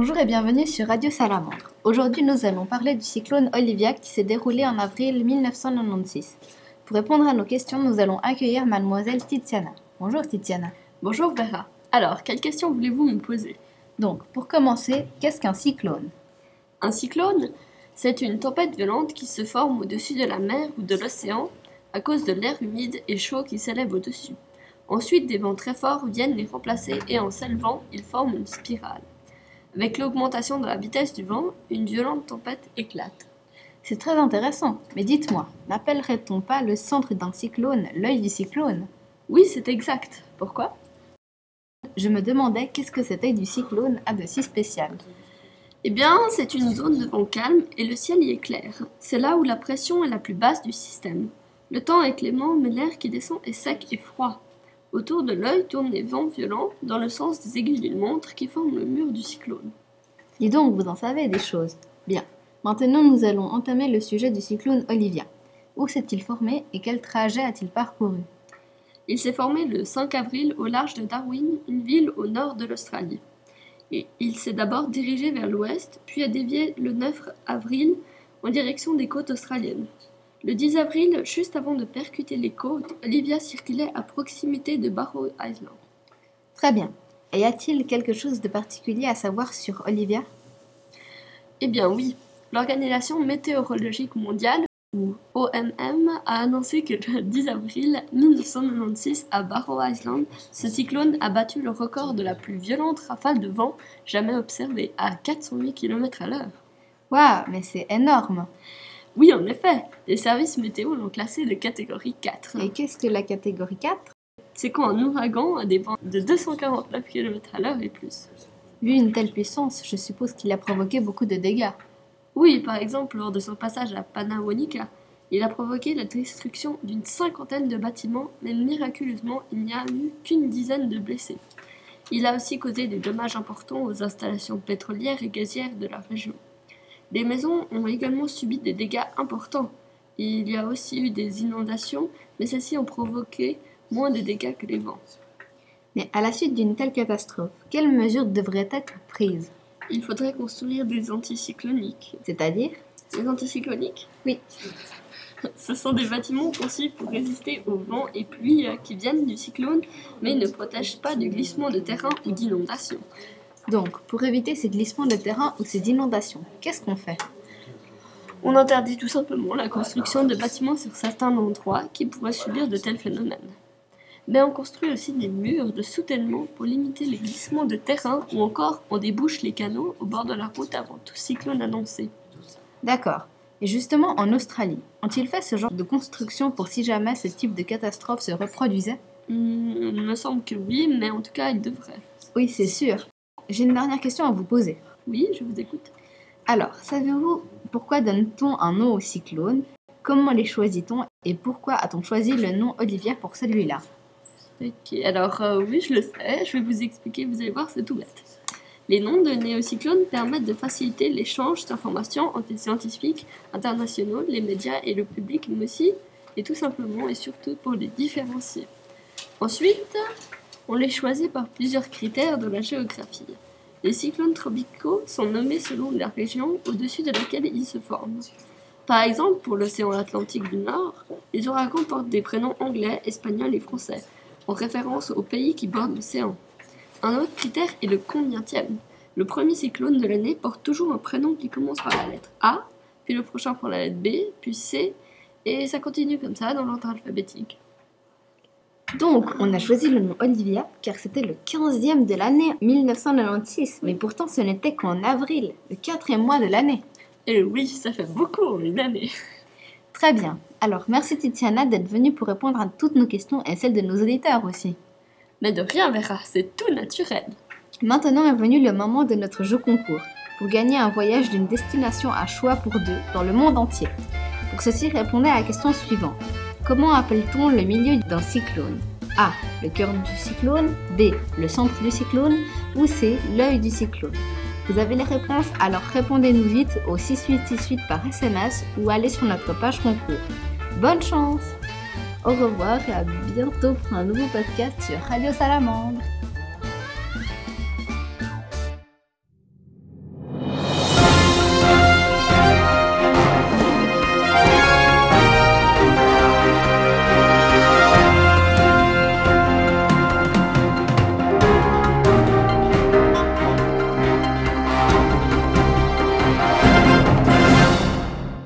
Bonjour et bienvenue sur Radio Salamandre. Aujourd'hui, nous allons parler du cyclone Olivia qui s'est déroulé en avril 1996. Pour répondre à nos questions, nous allons accueillir mademoiselle Tiziana. Bonjour Tiziana. Bonjour Vera. Alors, quelles questions voulez-vous me poser? Donc, pour commencer, qu'est-ce qu'un cyclone? Un cyclone, c'est une tempête violente qui se forme au-dessus de la mer ou de l'océan à cause de l'air humide et chaud qui s'élève au-dessus. Ensuite, des vents très forts viennent les remplacer et en s'élevant, ils forment une spirale. Avec l'augmentation de la vitesse du vent, une violente tempête éclate. C'est très intéressant, mais dites-moi, n'appellerait-on pas le centre d'un cyclone l'œil du cyclone? Oui, c'est exact. Pourquoi? Je me demandais qu'est-ce que cet œil du cyclone a de si spécial. Eh bien, c'est une zone de vent calme et le ciel y est clair. C'est là où la pression est la plus basse du système. Le temps est clément, mais l'air qui descend est sec et froid. Autour de l'œil tournent des vents violents dans le sens des aiguilles d'une montre qui forment le mur du cyclone. Dis donc, vous en savez des choses. Bien. Maintenant, nous allons entamer le sujet du cyclone Olivia. Où s'est-il formé et quel trajet a-t-il parcouru? Il s'est formé le 5 avril au large de Darwin, une ville au nord de l'Australie. Et il s'est d'abord dirigé vers l'ouest, puis a dévié le 9 avril en direction des côtes australiennes. Le 10 avril, juste avant de percuter les côtes, Olivia circulait à proximité de Barrow Island. Très bien. Et y a-t-il quelque chose de particulier à savoir sur Olivia? Eh bien oui, l'Organisation météorologique mondiale, ou OMM, a annoncé que le 10 avril 1996 à Barrow Island, ce cyclone a battu le record de la plus violente rafale de vent jamais observée, à 408 km à l'heure. Waouh, mais c'est énorme oui, en effet, les services météo l'ont classé de catégorie 4. Et qu'est-ce que la catégorie 4 C'est quand un ouragan? A des vents de 249 km à l'heure et plus. Vu une telle puissance, je suppose qu'il a provoqué beaucoup de dégâts. Oui, par exemple, lors de son passage à Panawonica, il a provoqué la destruction d'une cinquantaine de bâtiments, mais miraculeusement, il n'y a eu qu'une dizaine de blessés. Il a aussi causé des dommages importants aux installations pétrolières et gazières de la région. Les maisons ont également subi des dégâts importants. Il y a aussi eu des inondations, mais celles-ci ont provoqué moins de dégâts que les vents. Mais à la suite d'une telle catastrophe, quelles mesures devraient être prises? Il faudrait construire des anticycloniques. C'est-à-dire? Des anticycloniques? Oui. Ce sont des bâtiments conçus pour résister aux vents et pluies qui viennent du cyclone, mais ne protègent pas du glissement de terrain ou d'inondation. Donc, pour éviter ces glissements de terrain ou ces inondations, qu'est-ce qu'on fait? On interdit tout simplement la construction de bâtiments sur certains endroits qui pourraient subir de tels phénomènes. Mais on construit aussi des murs de soutènement pour limiter les glissements de terrain ou encore on débouche les canaux au bord de la route avant tout cyclone annoncé. D'accord. Et justement, en Australie, ont-ils fait ce genre de construction pour si jamais ce type de catastrophe se reproduisait? Hmm, Il me semble que oui, mais en tout cas, ils devraient. Oui, c'est sûr. J'ai une dernière question à vous poser. Oui, je vous écoute. Alors, savez-vous pourquoi donne-t-on un nom au cyclone? Comment les choisit-on? Et pourquoi a-t-on choisi le nom Olivia pour celui-là? Ok, alors euh, oui, je le sais, je vais vous expliquer, vous allez voir, c'est tout bête. Les noms de néocyclones permettent de faciliter l'échange d'informations entre les scientifiques internationaux, les médias et le public, mais aussi, et tout simplement et surtout pour les différencier. Ensuite, on les choisit par plusieurs critères de la géographie. Les cyclones tropicaux sont nommés selon la région au-dessus de laquelle ils se forment. Par exemple, pour l'océan Atlantique du Nord, les ouragans portent des prénoms anglais, espagnols et français, en référence aux pays qui bordent l'océan. Un autre critère est le combienième. Le premier cyclone de l'année porte toujours un prénom qui commence par la lettre A, puis le prochain par la lettre B, puis C, et ça continue comme ça dans l'ordre alphabétique. Donc, on a choisi le nom Olivia car c'était le 15e de l'année 1996, mais pourtant ce n'était qu'en avril, le quatrième mois de l'année. Et oui, ça fait beaucoup, une année. Très bien. Alors, merci Titiana d'être venue pour répondre à toutes nos questions et celles de nos auditeurs aussi. Mais de rien, Vera, c'est tout naturel. Maintenant est venu le moment de notre jeu concours, pour gagner un voyage d'une destination à choix pour deux dans le monde entier. Pour ceci, répondez à la question suivante. Comment appelle-t-on le milieu d'un cyclone A. Le cœur du cyclone. B. Le centre du cyclone. Ou C. L'œil du cyclone? Vous avez les réponses, alors répondez-nous vite au 6868 par SMS ou allez sur notre page concours. Bonne chance Au revoir et à bientôt pour un nouveau podcast sur Radio Salamandre.